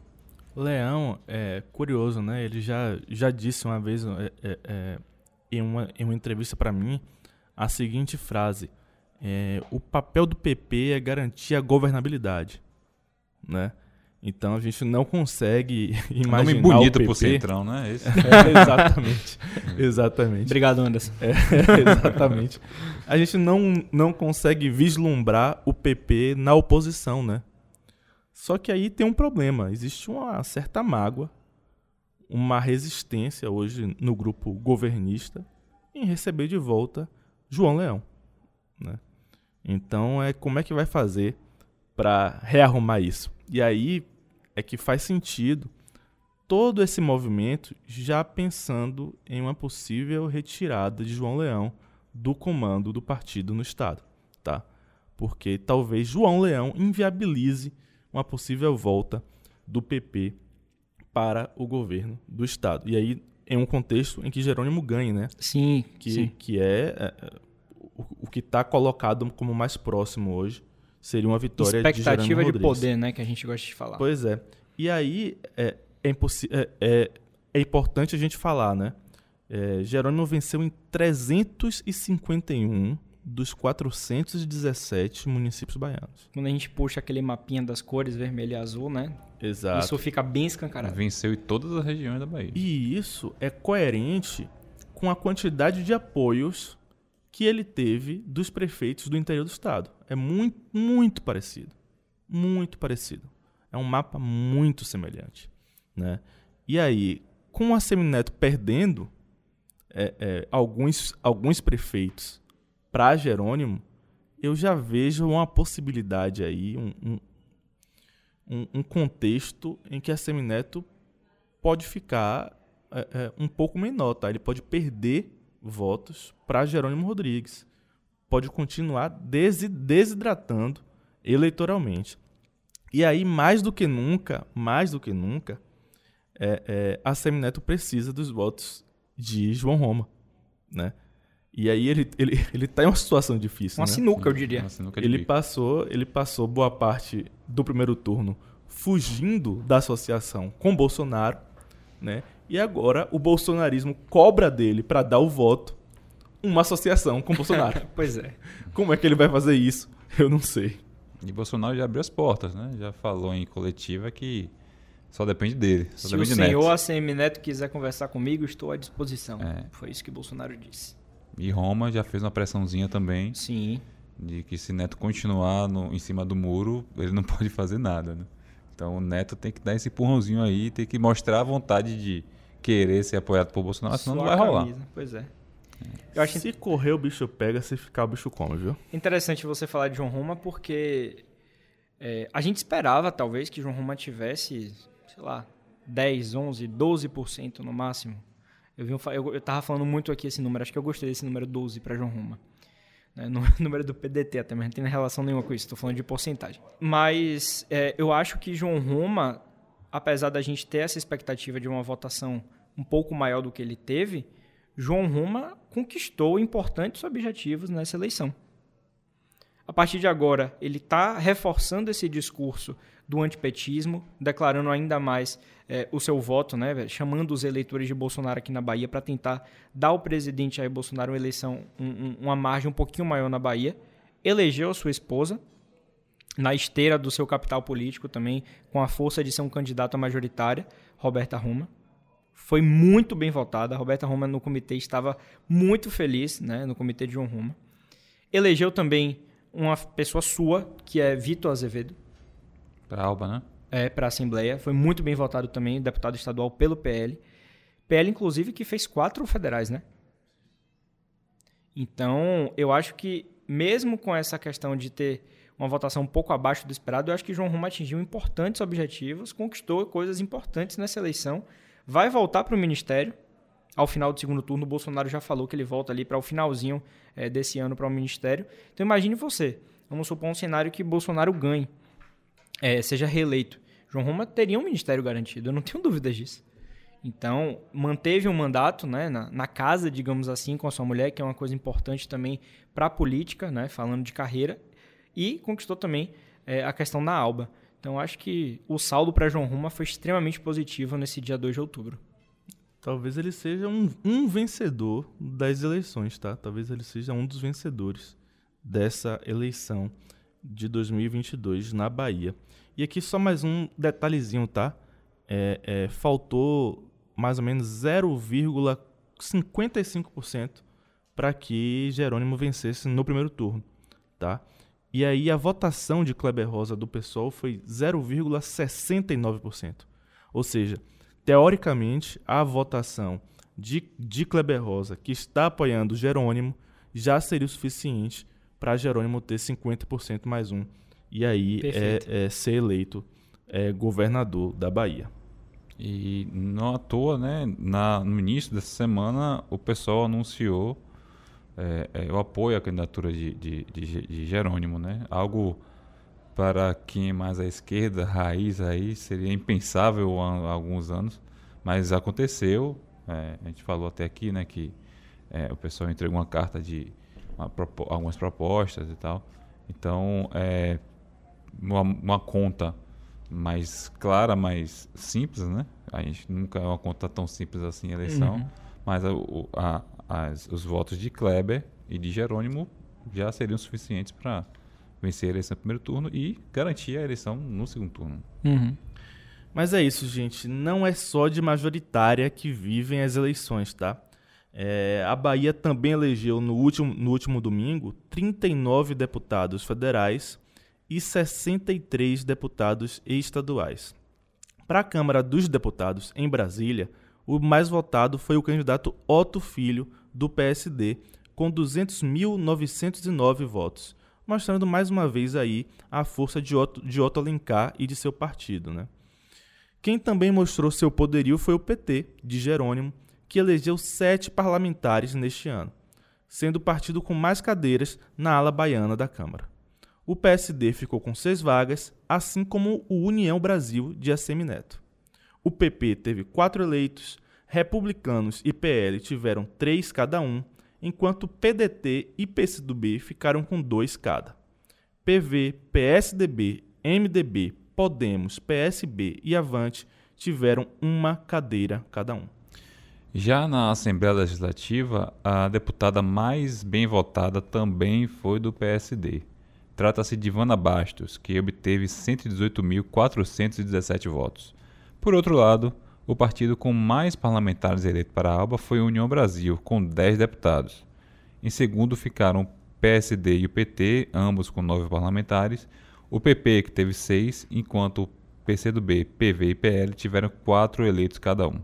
Leão é curioso, né? Ele já, já disse uma vez é, é, é em, uma, em uma entrevista para mim a seguinte frase: é, O papel do PP é garantir a governabilidade né? Então a gente não consegue imaginar nome bonito o PP. pro Centrão, né? Esse. É, exatamente. exatamente. Obrigado, Anderson. É, exatamente. A gente não, não consegue vislumbrar o PP na oposição, né? Só que aí tem um problema. Existe uma certa mágoa, uma resistência hoje no grupo governista em receber de volta João Leão, né? Então é como é que vai fazer para rearrumar isso. E aí é que faz sentido todo esse movimento já pensando em uma possível retirada de João Leão do comando do partido no estado, tá? Porque talvez João Leão inviabilize uma possível volta do PP para o governo do estado. E aí em um contexto em que Jerônimo ganhe, né? Sim, que, sim. que é, é, o, o que está colocado como mais próximo hoje seria uma vitória Expectativa de Jerônimo de Rodrigues. poder, né? Que a gente gosta de falar. Pois é. E aí é, é, é, é, é importante a gente falar, né? É, Jerônimo venceu em 351 dos 417 municípios baianos. Quando a gente puxa aquele mapinha das cores vermelho e azul, né? Exato. Isso fica bem escancarado. Venceu em todas as regiões da Bahia. E isso é coerente com a quantidade de apoios que ele teve dos prefeitos do interior do estado. É muito, muito parecido. Muito parecido. É um mapa muito semelhante. Né? E aí, com a Semineto perdendo é, é, alguns, alguns prefeitos para Jerônimo, eu já vejo uma possibilidade aí, um, um, um, contexto em que a Semineto pode ficar é, é, um pouco menor, tá? Ele pode perder votos para Jerônimo Rodrigues. Pode continuar desi desidratando eleitoralmente. E aí, mais do que nunca, mais do que nunca, é, é, a Semineto precisa dos votos de João Roma, né? E aí ele, ele, ele tá em uma situação difícil, Uma né? sinuca, eu diria. Uma sinuca de Ele bico. passou, ele passou boa parte do primeiro turno fugindo da associação com Bolsonaro, né? E agora o bolsonarismo cobra dele para dar o voto uma associação com Bolsonaro. pois é. Como é que ele vai fazer isso? Eu não sei. E Bolsonaro já abriu as portas, né? Já falou em coletiva que só depende dele. Só Se o depende de senhor Neto. ACM Neto quiser conversar comigo, estou à disposição. É. Foi isso que Bolsonaro disse. E Roma já fez uma pressãozinha também Sim. de que se Neto continuar no, em cima do muro, ele não pode fazer nada, né? Então o Neto tem que dar esse empurrãozinho aí, tem que mostrar a vontade de querer ser apoiado por Bolsonaro, senão não vai rolar. camisa. Pois é. Eu acho Se correr o bicho pega, se ficar o bicho come, viu? interessante você falar de João Roma porque é, a gente esperava, talvez, que João Roma tivesse, sei lá, 10, 11, 12% no máximo. Eu, vi eu, eu tava falando muito aqui esse número, acho que eu gostei desse número 12 para João Roma. Né? No número do PDT até, mas não tem relação nenhuma com isso, estou falando de porcentagem. Mas é, eu acho que João Roma, apesar da gente ter essa expectativa de uma votação um pouco maior do que ele teve, João Roma conquistou importantes objetivos nessa eleição. A partir de agora, ele está reforçando esse discurso do antipetismo, declarando ainda mais eh, o seu voto, né, chamando os eleitores de Bolsonaro aqui na Bahia para tentar dar ao presidente Jair Bolsonaro uma eleição, um- um- uma margem um pouquinho maior na Bahia. Elegeu sua esposa, na esteira do seu capital político também, com a força de ser um candidato à majoritária, Roberta Roma. Foi muito bem votada. A Roberta Roma no comitê estava muito feliz, né, no comitê de João Roma. Elegeu também uma pessoa sua, que é Vitor Azevedo, Pra Alba, né? é, para a Assembleia. Foi muito bem votado também, deputado estadual pelo PL. PL, inclusive, que fez quatro federais, né? Então, eu acho que, mesmo com essa questão de ter uma votação um pouco abaixo do esperado, eu acho que João Roma atingiu importantes objetivos, conquistou coisas importantes nessa eleição. Vai voltar para o ministério. Ao final do segundo turno, o Bolsonaro já falou que ele volta ali para o finalzinho eh, desse ano para o ministério. Então, imagine você. Vamos supor um cenário que Bolsonaro ganhe é, seja reeleito. João Roma teria um ministério garantido, eu não tenho dúvidas disso. Então, manteve um mandato né, na, na casa, digamos assim, com a sua mulher, que é uma coisa importante também para a política, né, falando de carreira, e conquistou também é, a questão da Alba. Então, acho que o saldo para João Roma foi extremamente positivo nesse dia 2 de outubro. Talvez ele seja um, um vencedor das eleições, tá? Talvez ele seja um dos vencedores dessa eleição de 2022 na Bahia. E aqui só mais um detalhezinho, tá? É, é, faltou mais ou menos 0,55% para que Jerônimo vencesse no primeiro turno, tá? E aí a votação de Kleber Rosa do PSOL foi 0,69%. Ou seja, teoricamente, a votação de, de Kleber Rosa, que está apoiando Jerônimo, já seria o suficiente para Jerônimo ter 50% mais um. E aí é, é ser eleito é, governador da Bahia. E não à toa, né? Na, no início dessa semana, o pessoal anunciou é, é, eu apoio a candidatura de, de, de, de Jerônimo, né? Algo para quem é mais à esquerda, raiz aí, seria impensável há, alguns anos, mas aconteceu. É, a gente falou até aqui, né, que é, o pessoal entregou uma carta de uma, algumas propostas e tal. Então, é uma, uma, conta mais clara, mais simples, né? A gente nunca é uma conta tão simples assim, a eleição. Uhum. Mas a, a, as, os votos de Kleber e de Jerônimo já seriam suficientes para vencer a eleição no primeiro turno e garantir a eleição no segundo turno. Uhum. Mas é isso, gente. Não é só de majoritária que vivem as eleições, tá? É, a Bahia também elegeu no último, no último domingo 39 deputados federais e 63 deputados estaduais. Para a Câmara dos Deputados em Brasília, o mais votado foi o candidato Otto Filho, do PSD, com 200.909 votos, mostrando mais uma vez aí a força de Otto, de Otto Alencar e de seu partido. Né? Quem também mostrou seu poderio foi o PT, de Jerônimo, que elegeu sete parlamentares neste ano, sendo o partido com mais cadeiras na ala baiana da Câmara. O PSD ficou com seis vagas, assim como o União Brasil de Assemineto. O PP teve quatro eleitos, republicanos e PL tiveram três cada um, enquanto PDT e PCdoB ficaram com dois cada. PV, PSDB, MDB, Podemos, PSB e Avante tiveram uma cadeira cada um. Já na Assembleia Legislativa, a deputada mais bem votada também foi do PSD. Trata-se de Ivana Bastos, que obteve 118.417 votos. Por outro lado, o partido com mais parlamentares eleitos para a Alba foi a União Brasil, com 10 deputados. Em segundo ficaram o PSD e o PT, ambos com 9 parlamentares, o PP, que teve 6, enquanto o PCdoB, PV e PL tiveram 4 eleitos cada um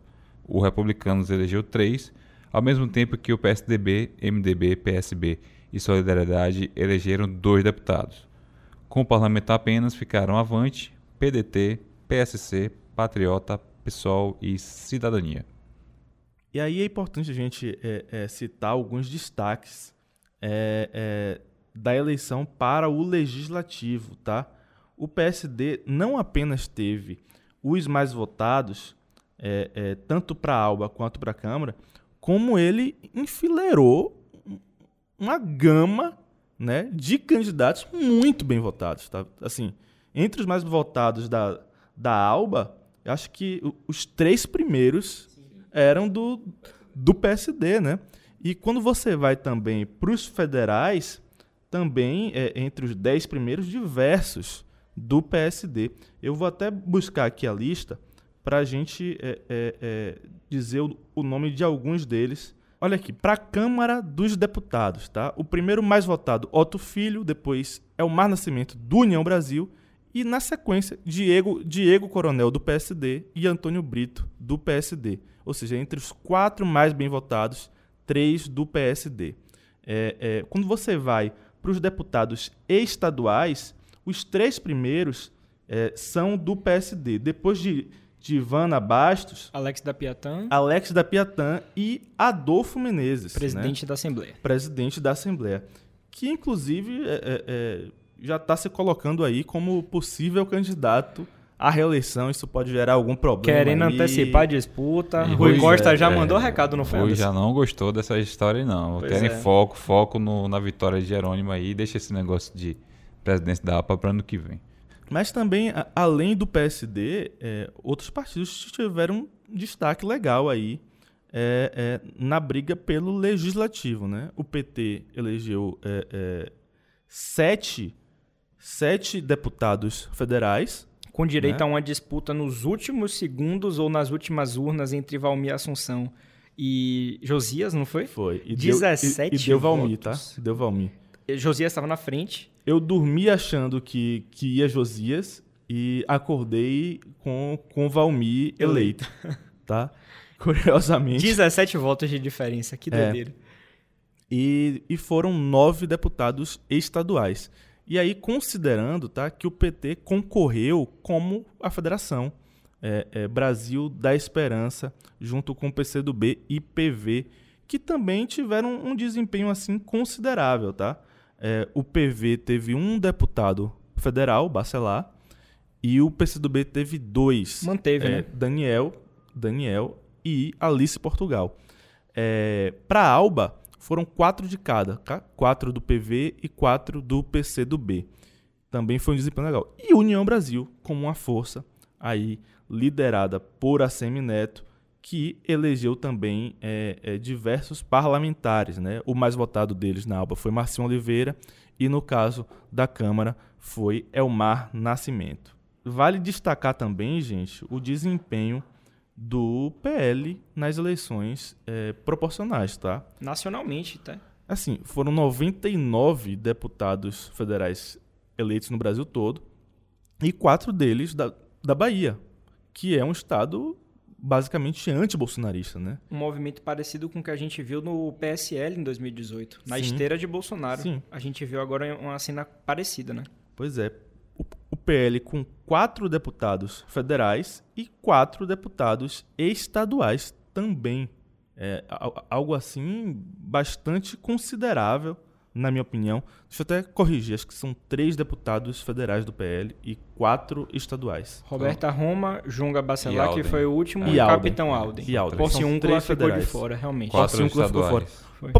o Republicanos elegeu três, ao mesmo tempo que o PSDB, MDB, PSB e Solidariedade elegeram dois deputados. Com o parlamentar apenas ficaram Avante, PDT, PSC, Patriota, PSOL e Cidadania. E aí é importante a gente é, é, citar alguns destaques é, é da eleição para o legislativo, tá? O PSD não apenas teve os mais votados, é, é, tanto para a Alba quanto para a Câmara, como ele enfileirou uma gama né, de candidatos muito bem votados. Tá? Assim, entre os mais votados da, da Alba, acho que os três primeiros eram do, do PSD, né? E quando você vai também para os federais, também é, entre os dez primeiros, diversos do PSD. Eu vou até buscar aqui a lista para a gente é, é, é, dizer o, o, nome de alguns deles. Olha aqui, para a Câmara dos Deputados, tá? O primeiro mais votado, Otto Filho, depois é o Mar Nascimento do União Brasil e na sequência Diego, Diego Coronel do PSD e Antônio Brito do PSD. Ou seja, entre os quatro mais bem votados, três do PSD. É, é, quando você vai para os deputados estaduais, os três primeiros é, são do PSD. Depois de de Ivana Bastos, Alex da Piatã, Alex da Piatã e Adolfo Menezes, presidente né? da Assembleia. Presidente da Assembleia, que inclusive é, é, é já está se colocando aí como possível candidato à reeleição. Isso pode gerar algum problema. Querendo aí. antecipar a disputa. E Rui Costa já é, mandou recado no Rui já não gostou dessa história, não. Pois Querem é. foco, foco no, na vitória de Jerônimo aí. Deixa esse negócio de presidência da APA para ano que vem. Mas também, além do PSD, é, outros partidos tiveram um destaque legal aí é, é, na briga pelo legislativo. Né? O PT elegeu é, é, sete, sete deputados federais. Com direito né? a uma disputa nos últimos segundos ou nas últimas urnas entre Valmir Assunção e Josias, não foi? Foi. E 17 deu, e, e deu Valmir, tá? Deu Valmir. Josias estava na frente eu dormi achando que, que ia Josias e acordei com, com Valmir eleito, tá? Curiosamente. 17 votos de diferença, que é. doideira. É. E, e foram nove deputados estaduais. E aí, considerando tá, que o PT concorreu como a federação é, é, Brasil da Esperança, junto com o PCdoB e PV, que também tiveram um desempenho assim considerável, tá? É, o PV teve um deputado federal, Bacelar, e o PCdoB teve dois. Manteve, é, né? Daniel, Daniel e Alice Portugal. É, Para Alba, foram quatro de cada, tá? quatro do PV e quatro do PCdoB. Também foi um desempenho legal. E União Brasil, como uma força aí liderada por ACM Neto, que elegeu também é, é, diversos parlamentares. Né? O mais votado deles na Alba foi Marcinho Oliveira e no caso da Câmara foi Elmar Nascimento. Vale destacar também, gente, o desempenho do PL nas eleições é, proporcionais, tá? Nacionalmente, tá? Assim, foram 99 deputados federais eleitos no Brasil todo e quatro deles da, da Bahia, que é um estado basicamente anti-bolsonarista, né? Um movimento parecido com o que a gente viu no PSL em 2018, na Sim. esteira de Bolsonaro. Sim. A gente viu agora uma cena parecida, né? Pois é. O, o PL com quatro deputados federais e quatro deputados estaduais também. É algo assim bastante considerável na minha opinião. Deixa eu até corrigir, acho que são três deputados federais do PL e quatro estaduais. Roberta Roma, Junga Bacelar, que foi o último, e, e Alden. Capitão Alden. E Alden. Porciúncula ficou federais. de fora, realmente. Porciúncula ficou fora.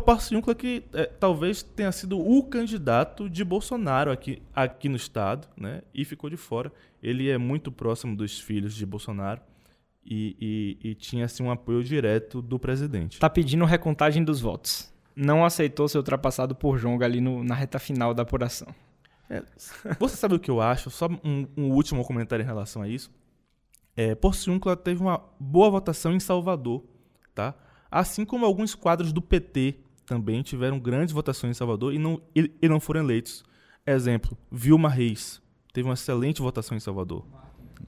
Porciúncula que é, talvez tenha sido o candidato de Bolsonaro aqui, aqui no estado, né? E ficou de fora. Ele é muito próximo dos filhos de Bolsonaro. E, e, e tinha assim, um apoio direto do presidente. Tá pedindo recontagem dos votos não aceitou ser ultrapassado por Jonga ali no, na reta final da apuração. É, você sabe o que eu acho? Só um, um último comentário em relação a isso. É, Porciúncula teve uma boa votação em Salvador, tá? Assim como alguns quadros do PT também tiveram grandes votações em Salvador e não, e, e não foram eleitos. Exemplo, Vilma Reis teve uma excelente votação em Salvador.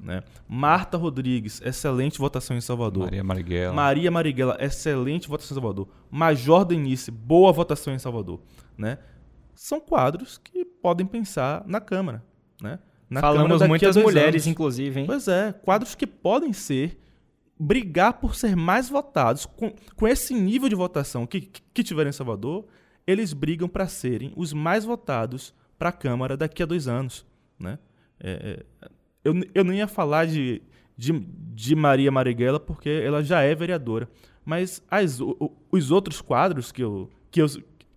Né? Marta Rodrigues, excelente votação em Salvador. Maria Marighella. Maria Marighella, excelente votação em Salvador. Major Denise, boa votação em Salvador. Né? São quadros que podem pensar na Câmara. Né? Na Falamos Câmara muitas mulheres, anos. inclusive. Hein? Pois é, quadros que podem ser brigar por ser mais votados com, com esse nível de votação que, que, que tiver em Salvador, eles brigam para serem os mais votados para a Câmara daqui a dois anos. Né? É, é, eu, eu não ia falar de, de, de Maria Marighella porque ela já é vereadora. Mas as, o, os outros quadros que eu, que, eu,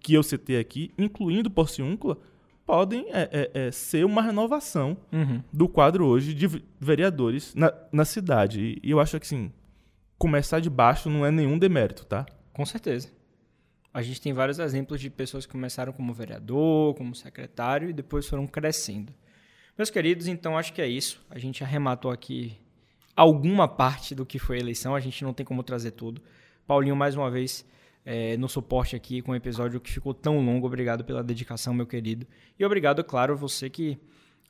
que eu citei aqui, incluindo Porciúncula, podem é, é, é, ser uma renovação uhum. do quadro hoje de vereadores na, na cidade. E eu acho que, assim, começar de baixo não é nenhum demérito, tá? Com certeza. A gente tem vários exemplos de pessoas que começaram como vereador, como secretário e depois foram crescendo. Meus queridos, então acho que é isso. A gente arrematou aqui alguma parte do que foi a eleição, a gente não tem como trazer tudo. Paulinho, mais uma vez, é, no suporte aqui com um episódio que ficou tão longo. Obrigado pela dedicação, meu querido. E obrigado, claro, você que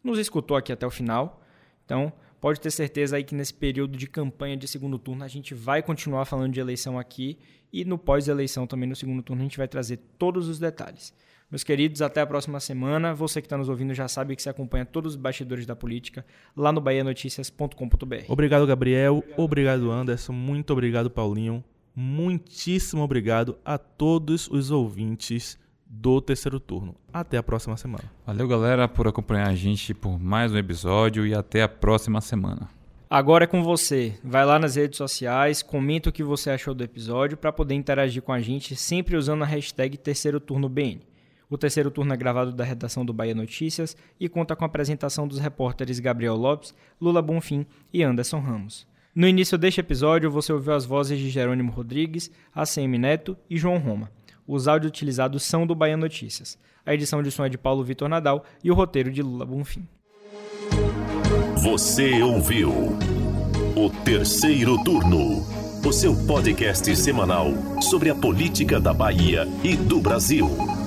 nos escutou aqui até o final. Então, pode ter certeza aí que nesse período de campanha de segundo turno a gente vai continuar falando de eleição aqui e no pós-eleição também no segundo turno a gente vai trazer todos os detalhes. Meus queridos, até a próxima semana. Você que está nos ouvindo já sabe que se acompanha todos os bastidores da política lá no bahianoticias.com.br. Obrigado, Gabriel. Obrigado, Anderson. Muito obrigado, Paulinho. Muitíssimo obrigado a todos os ouvintes do terceiro turno. Até a próxima semana. Valeu, galera, por acompanhar a gente por mais um episódio e até a próxima semana. Agora é com você. Vai lá nas redes sociais, comenta o que você achou do episódio para poder interagir com a gente, sempre usando a hashtag Terceiro Turno BN. O terceiro turno é gravado da redação do Bahia Notícias e conta com a apresentação dos repórteres Gabriel Lopes, Lula Bonfim e Anderson Ramos. No início deste episódio, você ouviu as vozes de Jerônimo Rodrigues, ACM Neto e João Roma. Os áudios utilizados são do Bahia Notícias. A edição de som é de Paulo Vitor Nadal e o roteiro de Lula Bonfim. Você ouviu o terceiro turno, o seu podcast semanal sobre a política da Bahia e do Brasil.